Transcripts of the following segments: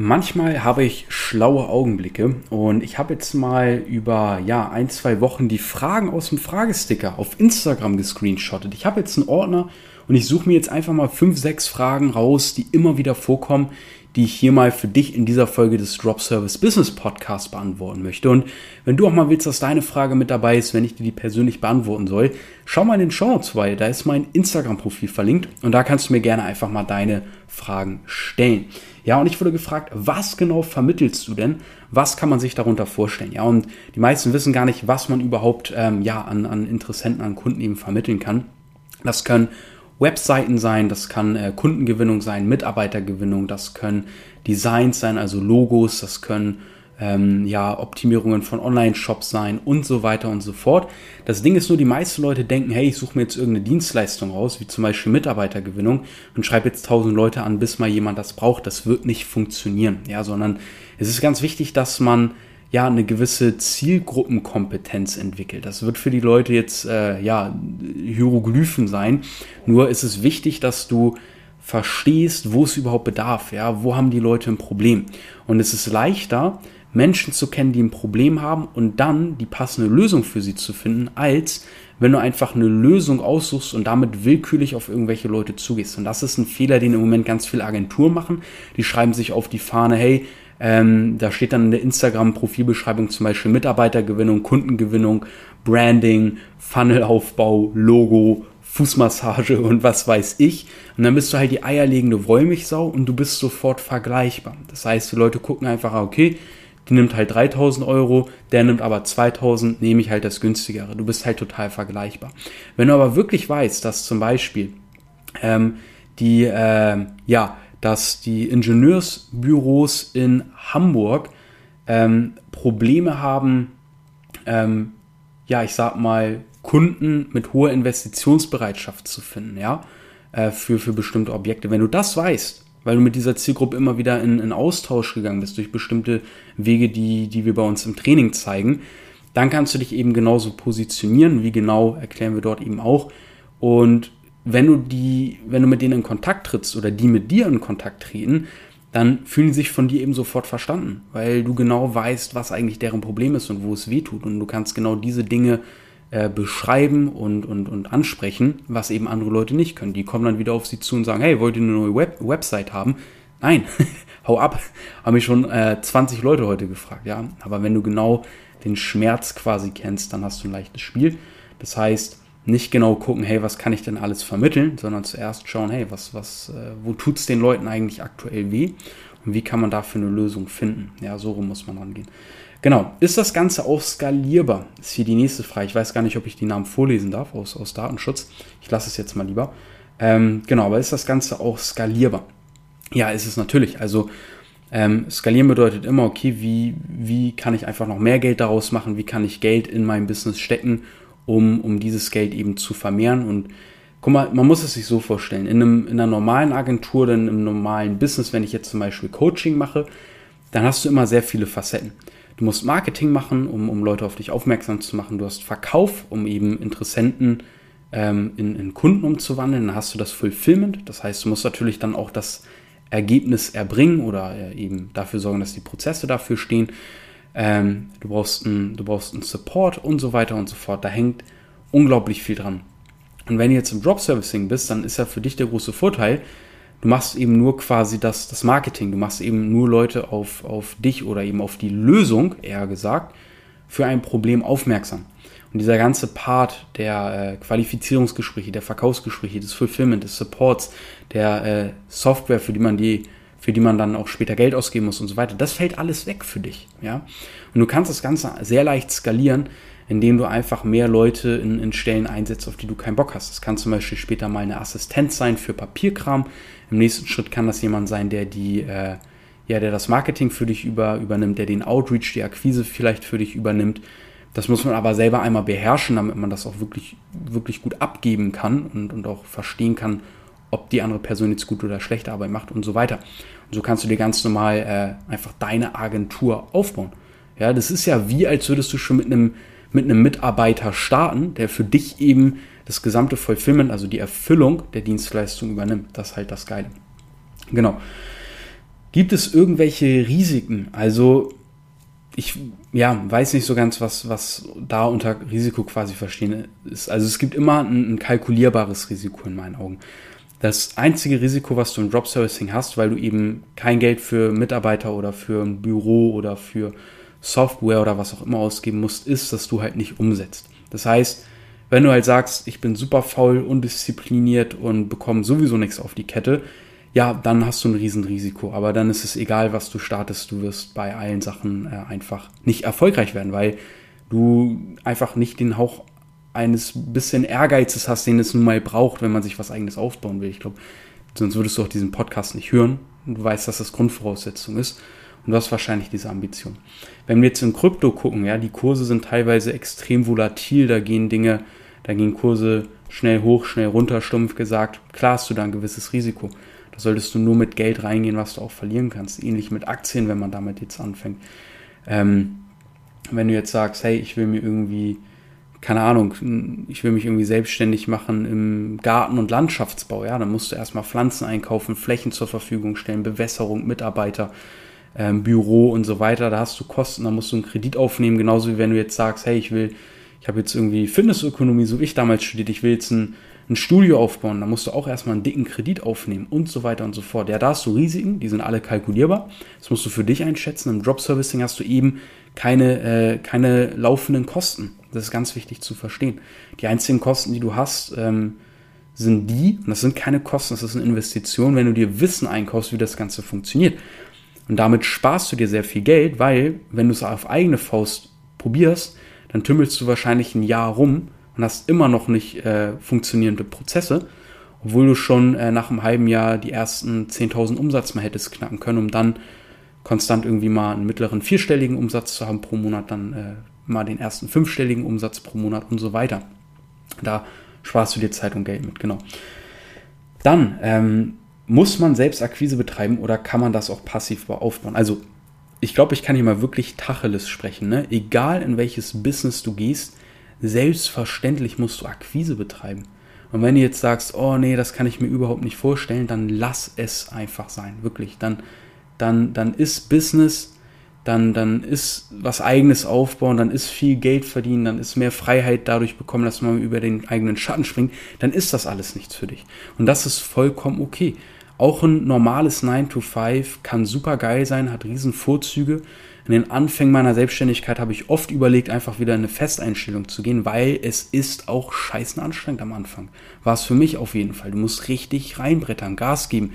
Manchmal habe ich schlaue Augenblicke und ich habe jetzt mal über ja, ein, zwei Wochen die Fragen aus dem Fragesticker auf Instagram gescreenshottet. Ich habe jetzt einen Ordner und ich suche mir jetzt einfach mal fünf, sechs Fragen raus, die immer wieder vorkommen, die ich hier mal für dich in dieser Folge des Drop Service Business Podcast beantworten möchte. Und wenn du auch mal willst, dass deine Frage mit dabei ist, wenn ich dir die persönlich beantworten soll, schau mal in den Show Notes vorbei. Da ist mein Instagram-Profil verlinkt und da kannst du mir gerne einfach mal deine Fragen stellen. Ja, und ich wurde gefragt, was genau vermittelst du denn? Was kann man sich darunter vorstellen? Ja, und die meisten wissen gar nicht, was man überhaupt ähm, ja, an, an Interessenten, an Kunden eben vermitteln kann. Das können Webseiten sein, das kann äh, Kundengewinnung sein, Mitarbeitergewinnung, das können Designs sein, also Logos, das können ähm, ja, Optimierungen von Online-Shops sein und so weiter und so fort. Das Ding ist nur, die meisten Leute denken, hey, ich suche mir jetzt irgendeine Dienstleistung raus, wie zum Beispiel Mitarbeitergewinnung und schreibe jetzt tausend Leute an, bis mal jemand das braucht. Das wird nicht funktionieren, ja, sondern es ist ganz wichtig, dass man ja eine gewisse Zielgruppenkompetenz entwickelt. Das wird für die Leute jetzt äh, ja Hieroglyphen sein. Nur ist es wichtig, dass du verstehst, wo es überhaupt bedarf. Ja, wo haben die Leute ein Problem? Und es ist leichter, Menschen zu kennen, die ein Problem haben und dann die passende Lösung für sie zu finden, als wenn du einfach eine Lösung aussuchst und damit willkürlich auf irgendwelche Leute zugehst. Und das ist ein Fehler, den im Moment ganz viele Agenturen machen. Die schreiben sich auf die Fahne, hey, ähm, da steht dann in der Instagram-Profilbeschreibung zum Beispiel Mitarbeitergewinnung, Kundengewinnung, Branding, Funnelaufbau, Logo, Fußmassage und was weiß ich. Und dann bist du halt die eierlegende Wollmilchsau und du bist sofort vergleichbar. Das heißt, die Leute gucken einfach, okay, die nimmt halt 3000 Euro, der nimmt aber 2000, nehme ich halt das günstigere. Du bist halt total vergleichbar. Wenn du aber wirklich weißt, dass zum Beispiel ähm, die, äh, ja, dass die Ingenieursbüros in Hamburg ähm, Probleme haben, ähm, ja, ich sag mal, Kunden mit hoher Investitionsbereitschaft zu finden, ja, äh, für, für bestimmte Objekte. Wenn du das weißt, weil du mit dieser Zielgruppe immer wieder in, in Austausch gegangen bist durch bestimmte Wege, die, die wir bei uns im Training zeigen, dann kannst du dich eben genauso positionieren, wie genau erklären wir dort eben auch. Und wenn du die, wenn du mit denen in Kontakt trittst oder die mit dir in Kontakt treten, dann fühlen sie sich von dir eben sofort verstanden, weil du genau weißt, was eigentlich deren Problem ist und wo es weh tut. Und du kannst genau diese Dinge äh, beschreiben und, und, und ansprechen, was eben andere Leute nicht können. Die kommen dann wieder auf sie zu und sagen, hey, wollt ihr eine neue Web Website haben? Nein, hau ab. Haben mich schon äh, 20 Leute heute gefragt, ja. Aber wenn du genau den Schmerz quasi kennst, dann hast du ein leichtes Spiel. Das heißt, nicht genau gucken, hey, was kann ich denn alles vermitteln, sondern zuerst schauen, hey, was, was, äh, wo tut's den Leuten eigentlich aktuell weh und wie kann man dafür eine Lösung finden? Ja, so rum muss man rangehen. Genau, ist das Ganze auch skalierbar? Ist hier die nächste Frage. Ich weiß gar nicht, ob ich die Namen vorlesen darf aus, aus Datenschutz. Ich lasse es jetzt mal lieber. Ähm, genau, aber ist das Ganze auch skalierbar? Ja, ist es natürlich. Also ähm, skalieren bedeutet immer, okay, wie, wie kann ich einfach noch mehr Geld daraus machen? Wie kann ich Geld in mein Business stecken um, um dieses Geld eben zu vermehren. Und guck mal, man muss es sich so vorstellen, in, einem, in einer normalen Agentur, dann im normalen Business, wenn ich jetzt zum Beispiel Coaching mache, dann hast du immer sehr viele Facetten. Du musst Marketing machen, um, um Leute auf dich aufmerksam zu machen. Du hast Verkauf, um eben Interessenten ähm, in, in Kunden umzuwandeln. Dann hast du das Fulfillment. Das heißt, du musst natürlich dann auch das Ergebnis erbringen oder äh, eben dafür sorgen, dass die Prozesse dafür stehen. Ähm, du, brauchst einen, du brauchst einen Support und so weiter und so fort. Da hängt unglaublich viel dran. Und wenn du jetzt im Drop Servicing bist, dann ist ja für dich der große Vorteil, du machst eben nur quasi das, das Marketing. Du machst eben nur Leute auf, auf dich oder eben auf die Lösung, eher gesagt, für ein Problem aufmerksam. Und dieser ganze Part der äh, Qualifizierungsgespräche, der Verkaufsgespräche, des Fulfillment, des Supports, der äh, Software, für die man die für die man dann auch später Geld ausgeben muss und so weiter. Das fällt alles weg für dich, ja. Und du kannst das Ganze sehr leicht skalieren, indem du einfach mehr Leute in, in Stellen einsetzt, auf die du keinen Bock hast. Das kann zum Beispiel später mal eine Assistenz sein für Papierkram. Im nächsten Schritt kann das jemand sein, der die, äh, ja, der das Marketing für dich über, übernimmt, der den Outreach, die Akquise vielleicht für dich übernimmt. Das muss man aber selber einmal beherrschen, damit man das auch wirklich, wirklich gut abgeben kann und, und auch verstehen kann, ob die andere Person jetzt gut oder schlechte Arbeit macht und so weiter. Und so kannst du dir ganz normal äh, einfach deine Agentur aufbauen. Ja, das ist ja wie, als würdest du schon mit einem, mit einem Mitarbeiter starten, der für dich eben das gesamte Fulfillment, also die Erfüllung der Dienstleistung übernimmt. Das ist halt das Geile. Genau. Gibt es irgendwelche Risiken? Also ich ja, weiß nicht so ganz, was, was da unter Risiko quasi verstehen ist. Also es gibt immer ein, ein kalkulierbares Risiko in meinen Augen. Das einzige Risiko, was du im Drop Servicing hast, weil du eben kein Geld für Mitarbeiter oder für ein Büro oder für Software oder was auch immer ausgeben musst, ist, dass du halt nicht umsetzt. Das heißt, wenn du halt sagst, ich bin super faul, undiszipliniert und bekomme sowieso nichts auf die Kette, ja, dann hast du ein Riesenrisiko. Aber dann ist es egal, was du startest, du wirst bei allen Sachen äh, einfach nicht erfolgreich werden, weil du einfach nicht den Hauch eines bisschen Ehrgeizes hast, den es nun mal braucht, wenn man sich was eigenes aufbauen will. Ich glaube, sonst würdest du auch diesen Podcast nicht hören. Du weißt, dass das Grundvoraussetzung ist. Und du hast wahrscheinlich diese Ambition. Wenn wir jetzt in Krypto gucken, ja, die Kurse sind teilweise extrem volatil, da gehen Dinge, da gehen Kurse schnell hoch, schnell runter, stumpf gesagt. Klar hast du da ein gewisses Risiko. Da solltest du nur mit Geld reingehen, was du auch verlieren kannst. Ähnlich mit Aktien, wenn man damit jetzt anfängt. Ähm, wenn du jetzt sagst, hey, ich will mir irgendwie, keine Ahnung, ich will mich irgendwie selbstständig machen im Garten- und Landschaftsbau, ja, dann musst du erstmal Pflanzen einkaufen, Flächen zur Verfügung stellen, Bewässerung, Mitarbeiter, ähm, Büro und so weiter. Da hast du Kosten, da musst du einen Kredit aufnehmen, genauso wie wenn du jetzt sagst, hey, ich will, ich habe jetzt irgendwie Fitnessökonomie, so wie ich damals studiert, ich will jetzt ein ein Studio aufbauen, da musst du auch erstmal einen dicken Kredit aufnehmen und so weiter und so fort. Ja, da hast du Risiken, die sind alle kalkulierbar. Das musst du für dich einschätzen. Im Drop Servicing hast du eben keine, äh, keine laufenden Kosten. Das ist ganz wichtig zu verstehen. Die einzigen Kosten, die du hast, ähm, sind die, und das sind keine Kosten, das ist eine Investition, wenn du dir Wissen einkaufst, wie das Ganze funktioniert. Und damit sparst du dir sehr viel Geld, weil, wenn du es auf eigene Faust probierst, dann tümmelst du wahrscheinlich ein Jahr rum und hast immer noch nicht äh, funktionierende Prozesse, obwohl du schon äh, nach einem halben Jahr die ersten 10.000 Umsatz mal hättest knacken können, um dann konstant irgendwie mal einen mittleren vierstelligen Umsatz zu haben pro Monat, dann äh, mal den ersten fünfstelligen Umsatz pro Monat und so weiter. Da sparst du dir Zeit und Geld mit, genau. Dann ähm, muss man selbst Akquise betreiben oder kann man das auch passiv aufbauen? Also ich glaube, ich kann hier mal wirklich Tacheles sprechen. Ne? Egal in welches Business du gehst, selbstverständlich musst du Akquise betreiben. Und wenn du jetzt sagst, oh nee, das kann ich mir überhaupt nicht vorstellen, dann lass es einfach sein, wirklich. Dann, dann, dann ist Business, dann, dann ist was eigenes aufbauen, dann ist viel Geld verdienen, dann ist mehr Freiheit dadurch bekommen, dass man über den eigenen Schatten springt, dann ist das alles nichts für dich. Und das ist vollkommen okay. Auch ein normales 9 to 5 kann super geil sein, hat riesen Vorzüge in den Anfängen meiner Selbstständigkeit habe ich oft überlegt, einfach wieder in eine Festeinstellung zu gehen, weil es ist auch scheißen anstrengend am Anfang. War es für mich auf jeden Fall. Du musst richtig reinbrettern, Gas geben.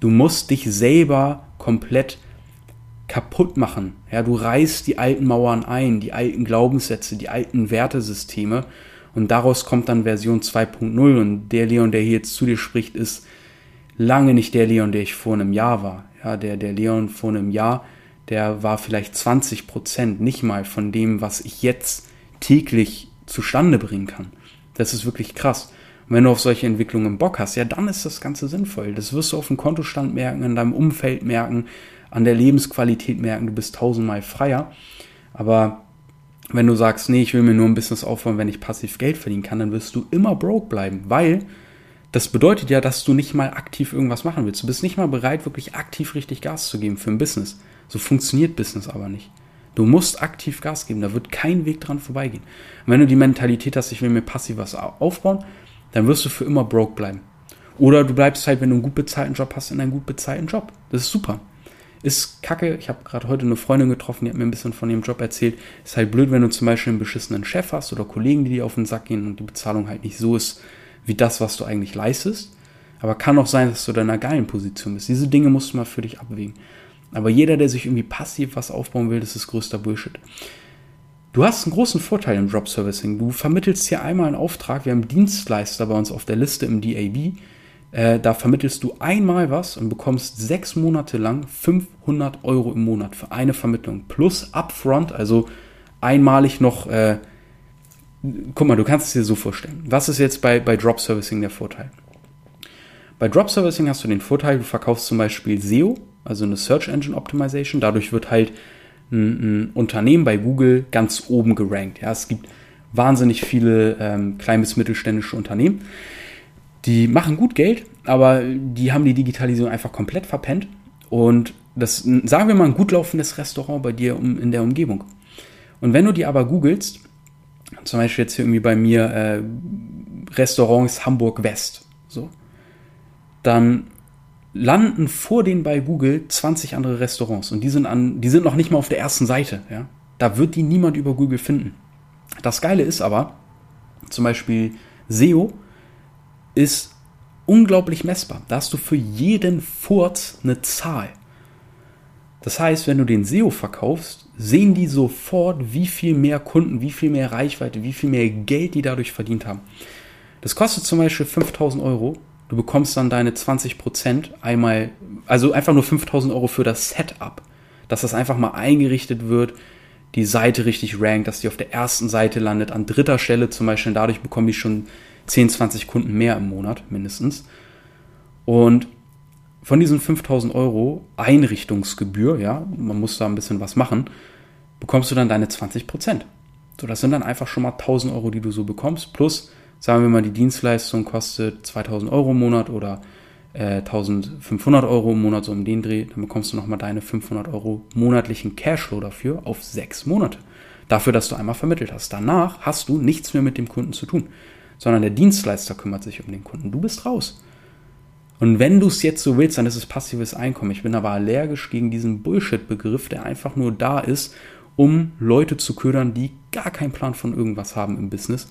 Du musst dich selber komplett kaputt machen. Ja, du reißt die alten Mauern ein, die alten Glaubenssätze, die alten Wertesysteme und daraus kommt dann Version 2.0 und der Leon, der hier jetzt zu dir spricht, ist lange nicht der Leon, der ich vor einem Jahr war. Ja, der, der Leon vor einem Jahr, der war vielleicht 20 Prozent, nicht mal von dem, was ich jetzt täglich zustande bringen kann. Das ist wirklich krass. Und wenn du auf solche Entwicklungen Bock hast, ja, dann ist das Ganze sinnvoll. Das wirst du auf dem Kontostand merken, in deinem Umfeld merken, an der Lebensqualität merken, du bist tausendmal freier. Aber wenn du sagst, nee, ich will mir nur ein Business aufbauen, wenn ich passiv Geld verdienen kann, dann wirst du immer broke bleiben, weil das bedeutet ja, dass du nicht mal aktiv irgendwas machen willst. Du bist nicht mal bereit, wirklich aktiv richtig Gas zu geben für ein Business. So funktioniert Business aber nicht. Du musst aktiv Gas geben, da wird kein Weg dran vorbeigehen. Und wenn du die Mentalität hast, ich will mir passiv was aufbauen, dann wirst du für immer broke bleiben. Oder du bleibst halt, wenn du einen gut bezahlten Job hast, in einem gut bezahlten Job. Das ist super. Ist kacke. Ich habe gerade heute eine Freundin getroffen, die hat mir ein bisschen von ihrem Job erzählt. Ist halt blöd, wenn du zum Beispiel einen beschissenen Chef hast oder Kollegen, die dir auf den Sack gehen und die Bezahlung halt nicht so ist, wie das, was du eigentlich leistest. Aber kann auch sein, dass du in einer geilen Position bist. Diese Dinge musst du mal für dich abwägen. Aber jeder, der sich irgendwie passiv was aufbauen will, das ist größter Bullshit. Du hast einen großen Vorteil im Drop Servicing. Du vermittelst hier einmal einen Auftrag. Wir haben Dienstleister bei uns auf der Liste im DAB. Äh, da vermittelst du einmal was und bekommst sechs Monate lang 500 Euro im Monat für eine Vermittlung. Plus Upfront, also einmalig noch. Äh, guck mal, du kannst es dir so vorstellen. Was ist jetzt bei, bei Drop Servicing der Vorteil? Bei Drop Servicing hast du den Vorteil, du verkaufst zum Beispiel SEO, also eine Search Engine Optimization. Dadurch wird halt ein, ein Unternehmen bei Google ganz oben gerankt. Ja, es gibt wahnsinnig viele ähm, klein bis mittelständische Unternehmen. Die machen gut Geld, aber die haben die Digitalisierung einfach komplett verpennt. Und das, sagen wir mal, ein gut laufendes Restaurant bei dir in der Umgebung. Und wenn du die aber googelst, zum Beispiel jetzt hier irgendwie bei mir äh, Restaurants Hamburg West, so, dann landen vor denen bei Google 20 andere Restaurants und die sind an, die sind noch nicht mal auf der ersten Seite, ja. Da wird die niemand über Google finden. Das Geile ist aber, zum Beispiel SEO ist unglaublich messbar. Da hast du für jeden Furz eine Zahl. Das heißt, wenn du den SEO verkaufst, sehen die sofort, wie viel mehr Kunden, wie viel mehr Reichweite, wie viel mehr Geld die dadurch verdient haben. Das kostet zum Beispiel 5000 Euro. Du bekommst dann deine 20% einmal, also einfach nur 5000 Euro für das Setup. Dass das einfach mal eingerichtet wird, die Seite richtig rankt, dass die auf der ersten Seite landet, an dritter Stelle zum Beispiel. Dadurch bekommen die schon 10, 20 Kunden mehr im Monat mindestens. Und von diesen 5000 Euro Einrichtungsgebühr, ja, man muss da ein bisschen was machen, bekommst du dann deine 20 Prozent. So, das sind dann einfach schon mal 1000 Euro, die du so bekommst. Plus, sagen wir mal, die Dienstleistung kostet 2000 Euro im Monat oder äh, 1500 Euro im Monat, so um den Dreh. Dann bekommst du nochmal deine 500 Euro monatlichen Cashflow dafür auf sechs Monate. Dafür, dass du einmal vermittelt hast. Danach hast du nichts mehr mit dem Kunden zu tun, sondern der Dienstleister kümmert sich um den Kunden. Du bist raus. Und wenn du es jetzt so willst, dann ist es passives Einkommen. Ich bin aber allergisch gegen diesen Bullshit-Begriff, der einfach nur da ist, um Leute zu ködern, die gar keinen Plan von irgendwas haben im Business.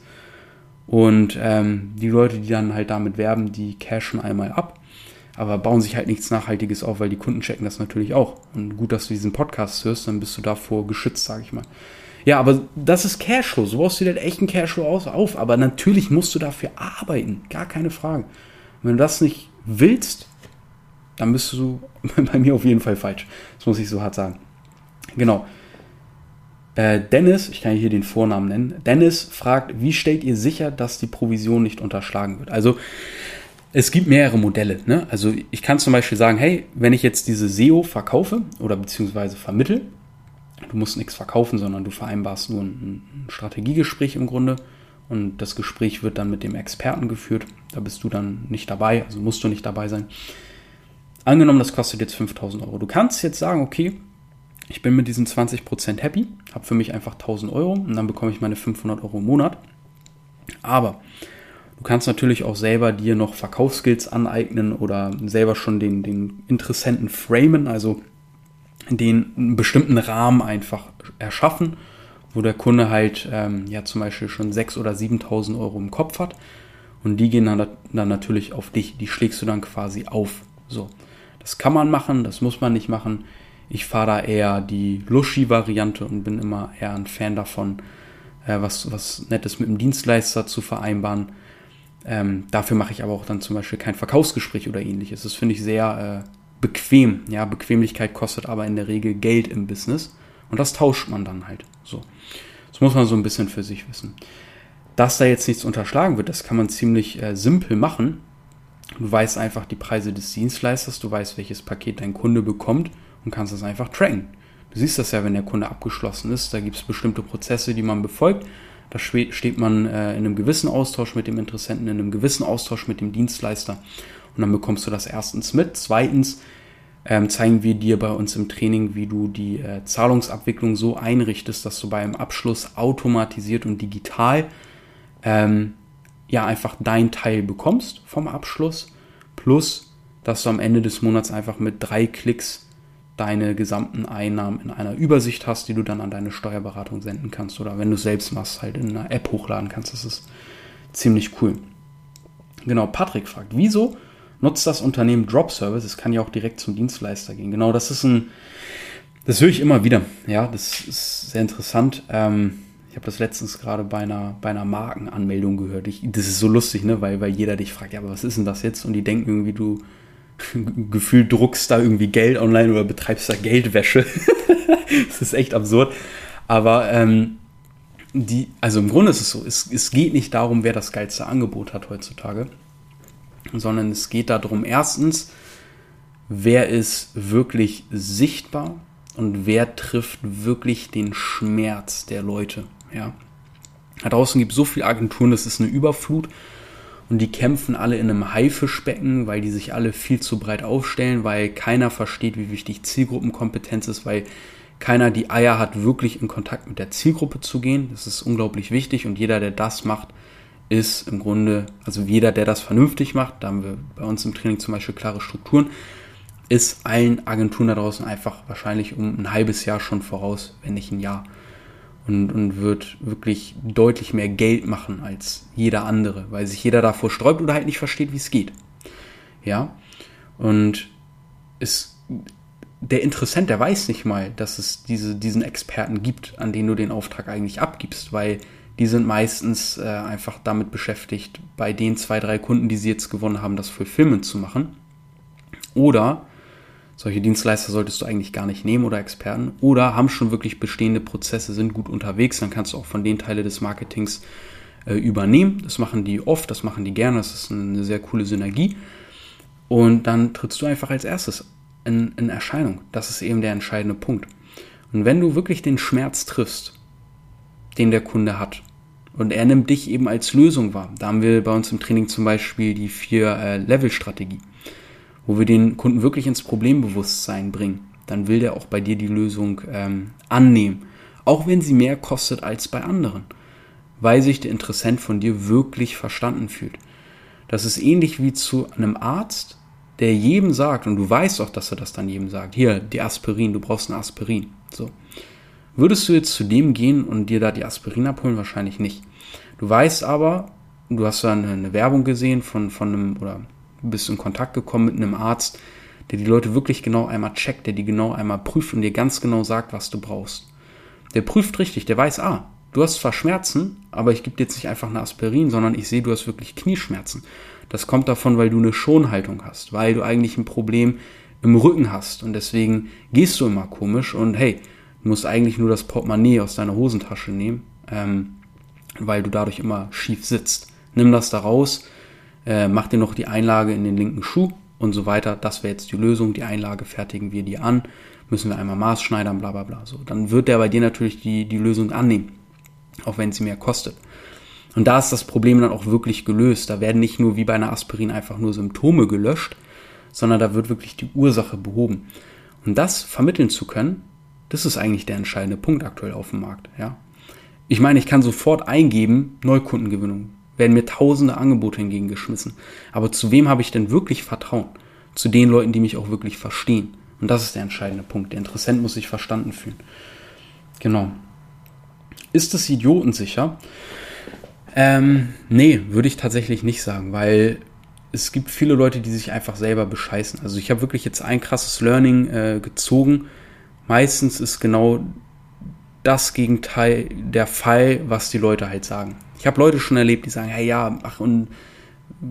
Und ähm, die Leute, die dann halt damit werben, die cashen einmal ab, aber bauen sich halt nichts Nachhaltiges auf, weil die Kunden checken das natürlich auch. Und gut, dass du diesen Podcast hörst, dann bist du davor geschützt, sage ich mal. Ja, aber das ist Cashflow. So baust du dir halt echt einen Cashflow auf. Aber natürlich musst du dafür arbeiten. Gar keine Frage. wenn du das nicht willst, dann bist du bei mir auf jeden Fall falsch. Das muss ich so hart sagen. Genau. Äh, Dennis, ich kann hier den Vornamen nennen. Dennis fragt, wie stellt ihr sicher, dass die Provision nicht unterschlagen wird? Also es gibt mehrere Modelle. Ne? Also ich kann zum Beispiel sagen, hey, wenn ich jetzt diese SEO verkaufe oder beziehungsweise vermittel, du musst nichts verkaufen, sondern du vereinbarst nur ein, Strategiegespräch im Grunde und das Gespräch wird dann mit dem Experten geführt. Da bist du dann nicht dabei, also musst du nicht dabei sein. Angenommen, das kostet jetzt 5000 Euro. Du kannst jetzt sagen, okay, ich bin mit diesen 20% happy, habe für mich einfach 1000 Euro und dann bekomme ich meine 500 Euro im Monat. Aber du kannst natürlich auch selber dir noch Verkaufsskills aneignen oder selber schon den, den Interessenten framen, also den einen bestimmten Rahmen einfach erschaffen wo der Kunde halt ähm, ja zum Beispiel schon 6.000 oder 7.000 Euro im Kopf hat und die gehen dann, dann natürlich auf dich, die schlägst du dann quasi auf. So, das kann man machen, das muss man nicht machen. Ich fahre da eher die Luschi-Variante und bin immer eher ein Fan davon, äh, was, was Nettes mit dem Dienstleister zu vereinbaren. Ähm, dafür mache ich aber auch dann zum Beispiel kein Verkaufsgespräch oder ähnliches. Das finde ich sehr äh, bequem. Ja, Bequemlichkeit kostet aber in der Regel Geld im Business. Und das tauscht man dann halt. So. Das muss man so ein bisschen für sich wissen. Dass da jetzt nichts unterschlagen wird, das kann man ziemlich äh, simpel machen. Du weißt einfach die Preise des Dienstleisters, du weißt, welches Paket dein Kunde bekommt und kannst das einfach tracken. Du siehst das ja, wenn der Kunde abgeschlossen ist. Da gibt es bestimmte Prozesse, die man befolgt. Da steht man äh, in einem gewissen Austausch mit dem Interessenten, in einem gewissen Austausch mit dem Dienstleister. Und dann bekommst du das erstens mit. Zweitens ähm, zeigen wir dir bei uns im Training, wie du die äh, Zahlungsabwicklung so einrichtest, dass du beim Abschluss automatisiert und digital ähm, ja einfach dein Teil bekommst vom Abschluss, plus dass du am Ende des Monats einfach mit drei Klicks deine gesamten Einnahmen in einer Übersicht hast, die du dann an deine Steuerberatung senden kannst oder wenn du es selbst machst, halt in einer App hochladen kannst. Das ist ziemlich cool. Genau, Patrick fragt, wieso nutzt das Unternehmen Drop Service. Es kann ja auch direkt zum Dienstleister gehen. Genau, das ist ein, das höre ich immer wieder. Ja, das ist sehr interessant. Ähm, ich habe das letztens gerade bei einer, bei einer Markenanmeldung gehört. Ich, das ist so lustig, ne? weil, weil jeder dich fragt, ja, aber was ist denn das jetzt? Und die denken irgendwie, du gefühlt druckst da irgendwie Geld online oder betreibst da Geldwäsche. das ist echt absurd. Aber ähm, die, also im Grunde ist es so, es, es geht nicht darum, wer das geilste Angebot hat heutzutage, sondern es geht darum, erstens, wer ist wirklich sichtbar und wer trifft wirklich den Schmerz der Leute. Ja. Da draußen gibt es so viele Agenturen, das ist eine Überflut. und die kämpfen alle in einem Haifischbecken, weil die sich alle viel zu breit aufstellen, weil keiner versteht, wie wichtig Zielgruppenkompetenz ist, weil keiner die Eier hat, wirklich in Kontakt mit der Zielgruppe zu gehen. Das ist unglaublich wichtig und jeder, der das macht, ist im Grunde, also jeder, der das vernünftig macht, da haben wir bei uns im Training zum Beispiel klare Strukturen, ist allen Agenturen da draußen einfach wahrscheinlich um ein halbes Jahr schon voraus, wenn nicht ein Jahr. Und, und wird wirklich deutlich mehr Geld machen als jeder andere, weil sich jeder davor sträubt oder halt nicht versteht, wie es geht. Ja. Und es, der Interessent, der weiß nicht mal, dass es diese, diesen Experten gibt, an denen du den Auftrag eigentlich abgibst, weil die sind meistens äh, einfach damit beschäftigt, bei den zwei, drei Kunden, die sie jetzt gewonnen haben, das Fulfillment zu machen. Oder solche Dienstleister solltest du eigentlich gar nicht nehmen oder Experten. Oder haben schon wirklich bestehende Prozesse, sind gut unterwegs, dann kannst du auch von den Teile des Marketings äh, übernehmen. Das machen die oft, das machen die gerne, das ist eine sehr coole Synergie. Und dann trittst du einfach als erstes in, in Erscheinung. Das ist eben der entscheidende Punkt. Und wenn du wirklich den Schmerz triffst, den der Kunde hat. Und er nimmt dich eben als Lösung wahr. Da haben wir bei uns im Training zum Beispiel die Vier-Level-Strategie, wo wir den Kunden wirklich ins Problembewusstsein bringen. Dann will der auch bei dir die Lösung ähm, annehmen. Auch wenn sie mehr kostet als bei anderen. Weil sich der Interessent von dir wirklich verstanden fühlt. Das ist ähnlich wie zu einem Arzt, der jedem sagt, und du weißt auch, dass er das dann jedem sagt, hier, die Aspirin, du brauchst ein Aspirin. So. Würdest du jetzt zu dem gehen und dir da die Aspirin abholen? Wahrscheinlich nicht. Du weißt aber, du hast da eine, eine Werbung gesehen von, von einem, oder bist in Kontakt gekommen mit einem Arzt, der die Leute wirklich genau einmal checkt, der die genau einmal prüft und dir ganz genau sagt, was du brauchst. Der prüft richtig, der weiß, ah, du hast zwar Schmerzen, aber ich gebe dir jetzt nicht einfach eine Aspirin, sondern ich sehe, du hast wirklich Knieschmerzen. Das kommt davon, weil du eine Schonhaltung hast, weil du eigentlich ein Problem im Rücken hast und deswegen gehst du immer komisch und hey, Du musst eigentlich nur das Portemonnaie aus deiner Hosentasche nehmen, ähm, weil du dadurch immer schief sitzt. Nimm das da raus, äh, mach dir noch die Einlage in den linken Schuh und so weiter. Das wäre jetzt die Lösung. Die Einlage fertigen wir dir an. Müssen wir einmal maßschneidern, bla bla bla. So, dann wird der bei dir natürlich die, die Lösung annehmen, auch wenn sie mehr kostet. Und da ist das Problem dann auch wirklich gelöst. Da werden nicht nur wie bei einer Aspirin einfach nur Symptome gelöscht, sondern da wird wirklich die Ursache behoben. Und das vermitteln zu können, das ist eigentlich der entscheidende Punkt aktuell auf dem Markt. Ja? Ich meine, ich kann sofort eingeben, Neukundengewinnung. Werden mir tausende Angebote entgegengeschmissen. Aber zu wem habe ich denn wirklich Vertrauen? Zu den Leuten, die mich auch wirklich verstehen. Und das ist der entscheidende Punkt. Der Interessent muss sich verstanden fühlen. Genau. Ist es idiotensicher? Ähm, nee, würde ich tatsächlich nicht sagen, weil es gibt viele Leute, die sich einfach selber bescheißen. Also ich habe wirklich jetzt ein krasses Learning äh, gezogen meistens ist genau das Gegenteil der Fall, was die Leute halt sagen. Ich habe Leute schon erlebt, die sagen, hey ja, ach und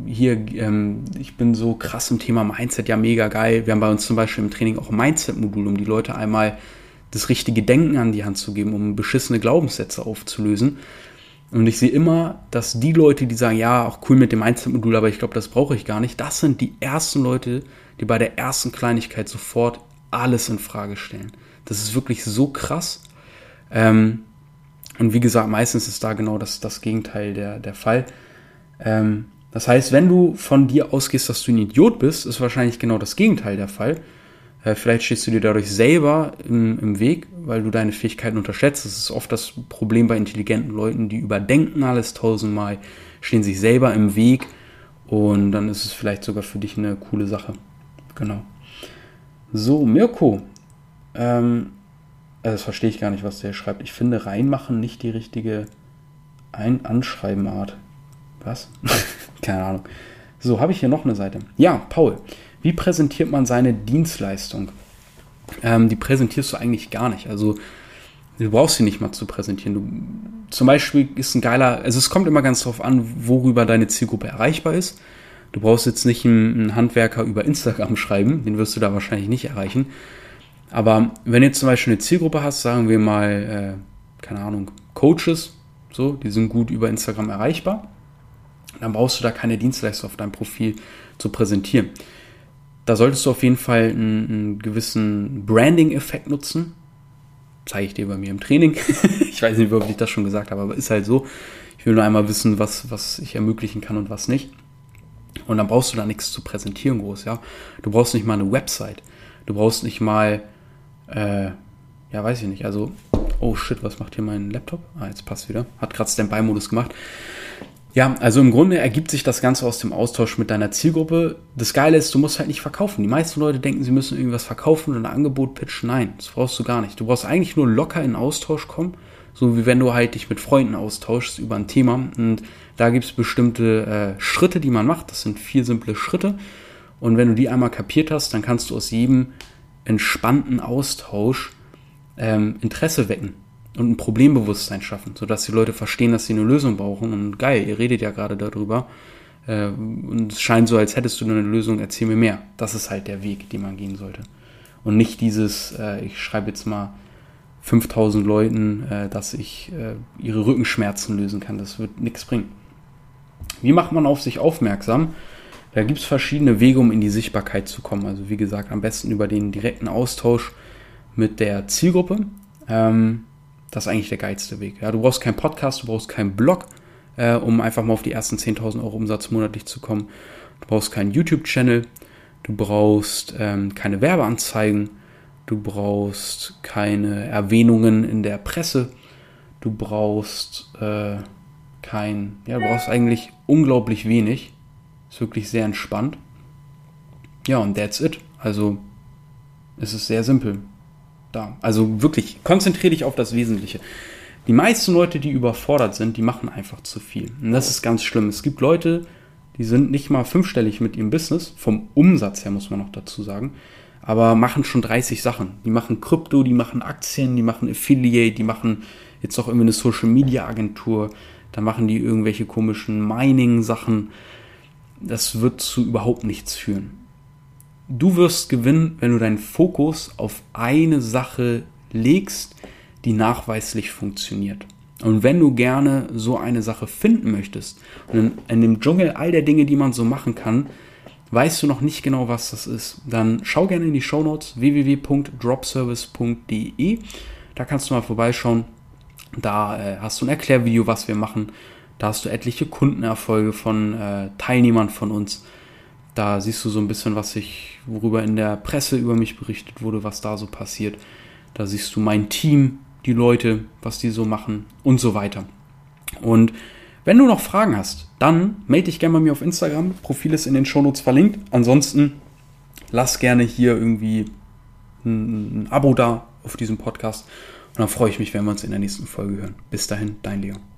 hier, ähm, ich bin so krass im Thema Mindset, ja mega geil. Wir haben bei uns zum Beispiel im Training auch ein Mindset-Modul, um die Leute einmal das richtige Denken an die Hand zu geben, um beschissene Glaubenssätze aufzulösen. Und ich sehe immer, dass die Leute, die sagen, ja, auch cool mit dem Mindset-Modul, aber ich glaube, das brauche ich gar nicht, das sind die ersten Leute, die bei der ersten Kleinigkeit sofort alles in Frage stellen. Das ist wirklich so krass. Ähm, und wie gesagt, meistens ist da genau das, das Gegenteil der, der Fall. Ähm, das heißt, wenn du von dir ausgehst, dass du ein Idiot bist, ist wahrscheinlich genau das Gegenteil der Fall. Äh, vielleicht stehst du dir dadurch selber im, im Weg, weil du deine Fähigkeiten unterschätzt. Das ist oft das Problem bei intelligenten Leuten, die überdenken alles tausendmal, stehen sich selber im Weg und dann ist es vielleicht sogar für dich eine coole Sache. Genau. So, Mirko, ähm, also das verstehe ich gar nicht, was der schreibt. Ich finde reinmachen nicht die richtige Ein Anschreibenart. Was? Keine Ahnung. So, habe ich hier noch eine Seite. Ja, Paul, wie präsentiert man seine Dienstleistung? Ähm, die präsentierst du eigentlich gar nicht. Also, du brauchst sie nicht mal zu präsentieren. Du, zum Beispiel ist ein geiler, also es kommt immer ganz darauf an, worüber deine Zielgruppe erreichbar ist. Du brauchst jetzt nicht einen Handwerker über Instagram schreiben, den wirst du da wahrscheinlich nicht erreichen. Aber wenn du jetzt zum Beispiel eine Zielgruppe hast, sagen wir mal, äh, keine Ahnung, Coaches, so, die sind gut über Instagram erreichbar, dann brauchst du da keine Dienstleister auf deinem Profil zu präsentieren. Da solltest du auf jeden Fall einen, einen gewissen Branding-Effekt nutzen. Zeige ich dir bei mir im Training. ich weiß nicht, ob ich das schon gesagt habe, aber ist halt so. Ich will nur einmal wissen, was, was ich ermöglichen kann und was nicht. Und dann brauchst du da nichts zu präsentieren groß, ja. Du brauchst nicht mal eine Website. Du brauchst nicht mal, äh, ja, weiß ich nicht. Also, oh shit, was macht hier mein Laptop? Ah, jetzt passt wieder. Hat gerade Standby-Modus gemacht. Ja, also im Grunde ergibt sich das Ganze aus dem Austausch mit deiner Zielgruppe. Das Geile ist, du musst halt nicht verkaufen. Die meisten Leute denken, sie müssen irgendwas verkaufen und ein Angebot pitchen. Nein, das brauchst du gar nicht. Du brauchst eigentlich nur locker in Austausch kommen, so wie wenn du halt dich mit Freunden austauschst über ein Thema. Und da gibt es bestimmte äh, Schritte, die man macht. Das sind vier simple Schritte. Und wenn du die einmal kapiert hast, dann kannst du aus jedem entspannten Austausch ähm, Interesse wecken und ein Problembewusstsein schaffen, sodass die Leute verstehen, dass sie eine Lösung brauchen. Und geil, ihr redet ja gerade darüber. Äh, und es scheint so, als hättest du eine Lösung, erzähl mir mehr. Das ist halt der Weg, den man gehen sollte. Und nicht dieses, äh, ich schreibe jetzt mal 5000 Leuten, äh, dass ich äh, ihre Rückenschmerzen lösen kann. Das wird nichts bringen. Wie macht man auf sich aufmerksam? Da gibt es verschiedene Wege, um in die Sichtbarkeit zu kommen. Also wie gesagt, am besten über den direkten Austausch mit der Zielgruppe. Ähm, das ist eigentlich der geilste Weg. Ja, du brauchst keinen Podcast, du brauchst keinen Blog, äh, um einfach mal auf die ersten 10.000 Euro Umsatz monatlich zu kommen. Du brauchst keinen YouTube-Channel, du brauchst ähm, keine Werbeanzeigen, du brauchst keine Erwähnungen in der Presse, du brauchst äh, kein, ja, du brauchst eigentlich unglaublich wenig. Ist wirklich sehr entspannt. Ja, und that's it. Also, es ist sehr simpel da. Also wirklich, konzentriere dich auf das Wesentliche. Die meisten Leute, die überfordert sind, die machen einfach zu viel. Und das ist ganz schlimm. Es gibt Leute, die sind nicht mal fünfstellig mit ihrem Business, vom Umsatz her muss man noch dazu sagen, aber machen schon 30 Sachen. Die machen Krypto, die machen Aktien, die machen Affiliate, die machen jetzt auch irgendwie eine Social Media Agentur, da machen die irgendwelche komischen Mining-Sachen. Das wird zu überhaupt nichts führen. Du wirst gewinnen, wenn du deinen Fokus auf eine Sache legst, die nachweislich funktioniert. Und wenn du gerne so eine Sache finden möchtest und in, in, dem Dschungel all der Dinge, die man so machen kann, weißt du noch nicht genau, was das ist, dann schau gerne in die Show Notes www.dropservice.de. Da kannst du mal vorbeischauen. Da äh, hast du ein Erklärvideo, was wir machen. Da hast du etliche Kundenerfolge von äh, Teilnehmern von uns. Da siehst du so ein bisschen, was ich, worüber in der Presse über mich berichtet wurde, was da so passiert. Da siehst du mein Team, die Leute, was die so machen und so weiter. Und wenn du noch Fragen hast, dann melde dich gerne bei mir auf Instagram. Profil ist in den Shownotes verlinkt. Ansonsten lass gerne hier irgendwie ein, Abo da auf diesem Podcast. Und dann freue ich mich, wenn wir uns in der nächsten Folge hören. Bis dahin, dein Leon.